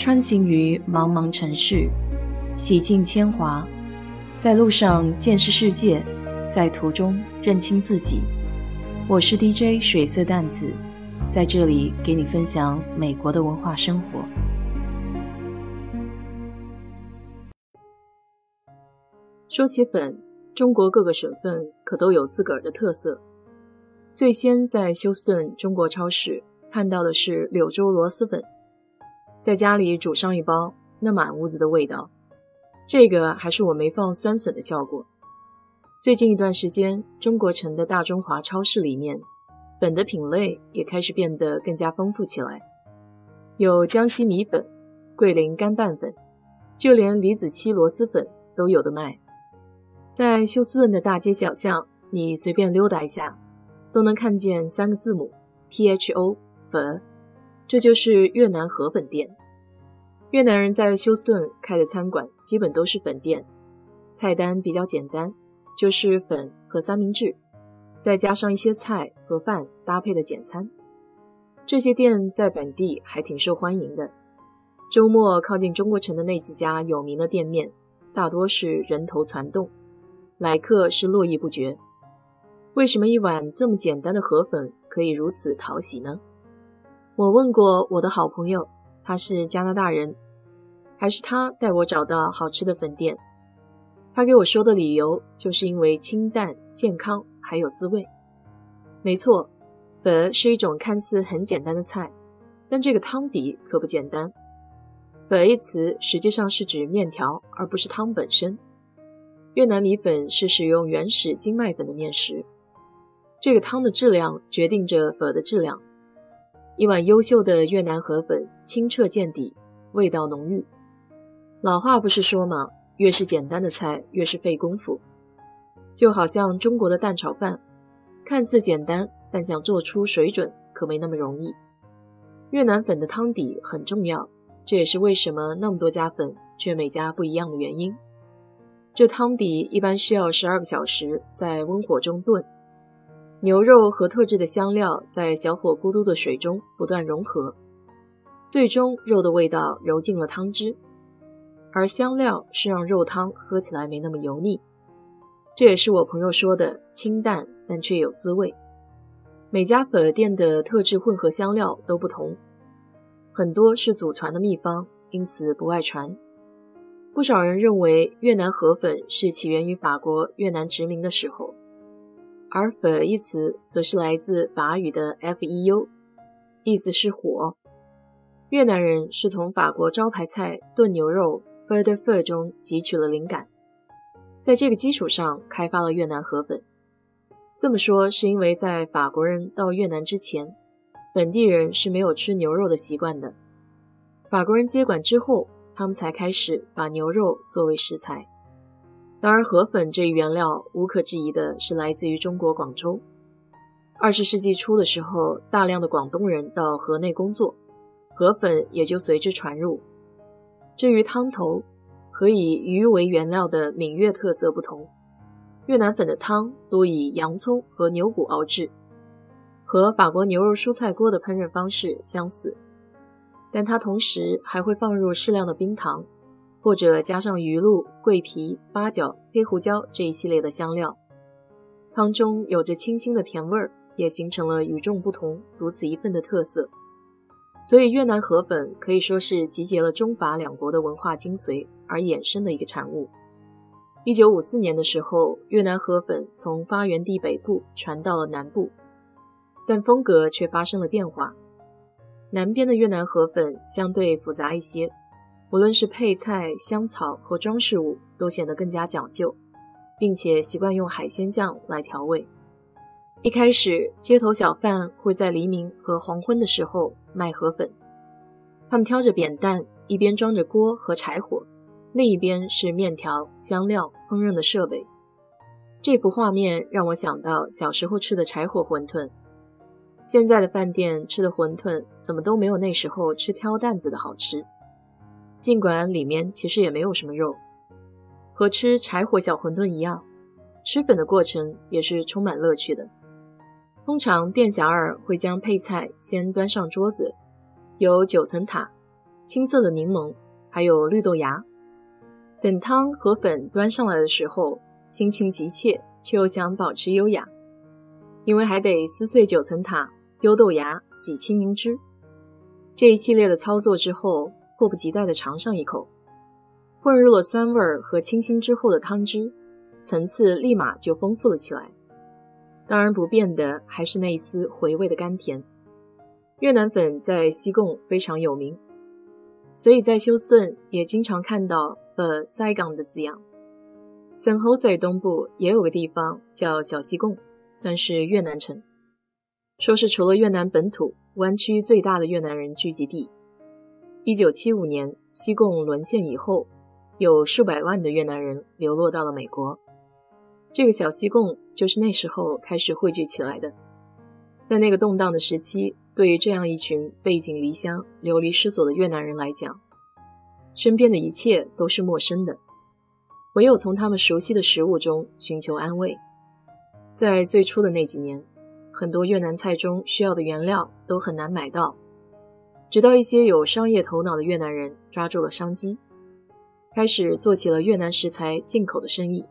穿行于茫茫城市，洗尽铅华，在路上见识世界，在途中认清自己。我是 DJ 水色淡子，在这里给你分享美国的文化生活。说起粉，中国各个省份可都有自个儿的特色。最先在休斯顿中国超市看到的是柳州螺蛳粉。在家里煮上一包，那满屋子的味道。这个还是我没放酸笋的效果。最近一段时间，中国城的大中华超市里面，粉的品类也开始变得更加丰富起来，有江西米粉、桂林干拌粉，就连李子柒螺蛳粉都有的卖。在休斯顿的大街小巷，你随便溜达一下，都能看见三个字母 P H O 粉。这就是越南河粉店。越南人在休斯顿开的餐馆基本都是粉店，菜单比较简单，就是粉和三明治，再加上一些菜和饭搭配的简餐。这些店在本地还挺受欢迎的。周末靠近中国城的那几家有名的店面，大多是人头攒动，来客是络绎不绝。为什么一碗这么简单的河粉可以如此讨喜呢？我问过我的好朋友，他是加拿大人，还是他带我找到好吃的粉店。他给我说的理由就是因为清淡、健康还有滋味。没错，粉是一种看似很简单的菜，但这个汤底可不简单。粉一词实际上是指面条，而不是汤本身。越南米粉是使用原始精麦粉的面食，这个汤的质量决定着粉的质量。一碗优秀的越南河粉，清澈见底，味道浓郁。老话不是说吗？越是简单的菜，越是费功夫。就好像中国的蛋炒饭，看似简单，但想做出水准可没那么容易。越南粉的汤底很重要，这也是为什么那么多家粉却每家不一样的原因。这汤底一般需要十二个小时在温火中炖。牛肉和特制的香料在小火咕嘟的水中不断融合，最终肉的味道揉进了汤汁，而香料是让肉汤喝起来没那么油腻。这也是我朋友说的清淡但却有滋味。每家粉店的特制混合香料都不同，很多是祖传的秘方，因此不外传。不少人认为越南河粉是起源于法国越南殖民的时候。而“粉”一词则是来自法语的 “feu”，意思是火。越南人是从法国招牌菜炖牛肉 “feu de feu” 中汲取了灵感，在这个基础上开发了越南河粉。这么说是因为在法国人到越南之前，本地人是没有吃牛肉的习惯的。法国人接管之后，他们才开始把牛肉作为食材。当然，河粉这一原料无可置疑的是来自于中国广州。二十世纪初的时候，大量的广东人到河内工作，河粉也就随之传入。至于汤头，和以鱼为原料的闽粤特色不同，越南粉的汤多以洋葱和牛骨熬制，和法国牛肉蔬菜锅的烹饪方式相似，但它同时还会放入适量的冰糖。或者加上鱼露、桂皮、八角、黑胡椒这一系列的香料，汤中有着清新的甜味儿，也形成了与众不同、如此一份的特色。所以越南河粉可以说是集结了中法两国的文化精髓而衍生的一个产物。一九五四年的时候，越南河粉从发源地北部传到了南部，但风格却发生了变化。南边的越南河粉相对复杂一些。无论是配菜、香草和装饰物，都显得更加讲究，并且习惯用海鲜酱来调味。一开始，街头小贩会在黎明和黄昏的时候卖河粉，他们挑着扁担，一边装着锅和柴火，另一边是面条、香料、烹饪的设备。这幅画面让我想到小时候吃的柴火馄饨。现在的饭店吃的馄饨，怎么都没有那时候吃挑担子的好吃。尽管里面其实也没有什么肉，和吃柴火小馄饨一样，吃粉的过程也是充满乐趣的。通常店小二会将配菜先端上桌子，有九层塔，青色的柠檬，还有绿豆芽。等汤和粉端上来的时候，心情急切，却又想保持优雅，因为还得撕碎九层塔、丢豆芽、挤青柠汁。这一系列的操作之后，迫不及待地尝上一口，混入了酸味儿和清新之后的汤汁，层次立马就丰富了起来。当然不变的还是那一丝回味的甘甜。越南粉在西贡非常有名，所以在休斯顿也经常看到 The Saigon 的字样。San Jose 东部也有个地方叫小西贡，算是越南城。说是除了越南本土，湾区最大的越南人聚集地。一九七五年西贡沦陷以后，有数百万的越南人流落到了美国。这个小西贡就是那时候开始汇聚起来的。在那个动荡的时期。对于这样一群背井离乡、流离失所的越南人来讲，身边的一切都是陌生的，唯有从他们熟悉的食物中寻求安慰。在最初的那几年，很多越南菜中需要的原料都很难买到，直到一些有商业头脑的越南人抓住了商机，开始做起了越南食材进口的生意。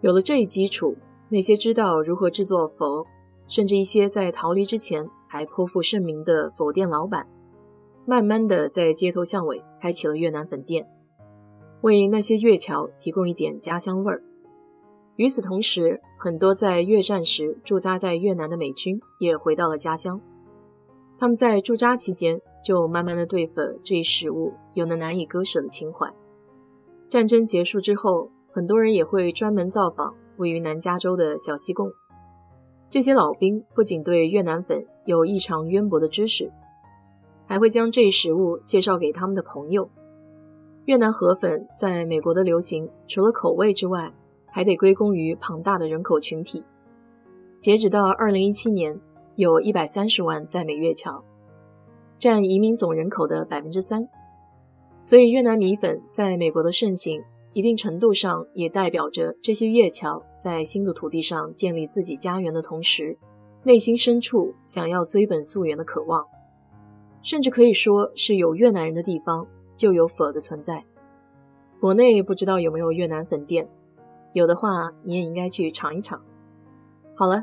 有了这一基础，那些知道如何制作佛，甚至一些在逃离之前。还颇负盛名的否店老板，慢慢的在街头巷尾开起了越南粉店，为那些越侨提供一点家乡味儿。与此同时，很多在越战时驻扎在越南的美军也回到了家乡。他们在驻扎期间就慢慢的对粉这一食物有了难以割舍的情怀。战争结束之后，很多人也会专门造访位于南加州的小西贡。这些老兵不仅对越南粉有异常渊博的知识，还会将这一食物介绍给他们的朋友。越南河粉在美国的流行，除了口味之外，还得归功于庞大的人口群体。截止到二零一七年，有一百三十万在美越侨，占移民总人口的百分之三。所以越南米粉在美国的盛行。一定程度上也代表着这些越侨在新的土地上建立自己家园的同时，内心深处想要追本溯源的渴望，甚至可以说是有越南人的地方就有粉的存在。国内不知道有没有越南粉店，有的话你也应该去尝一尝。好了，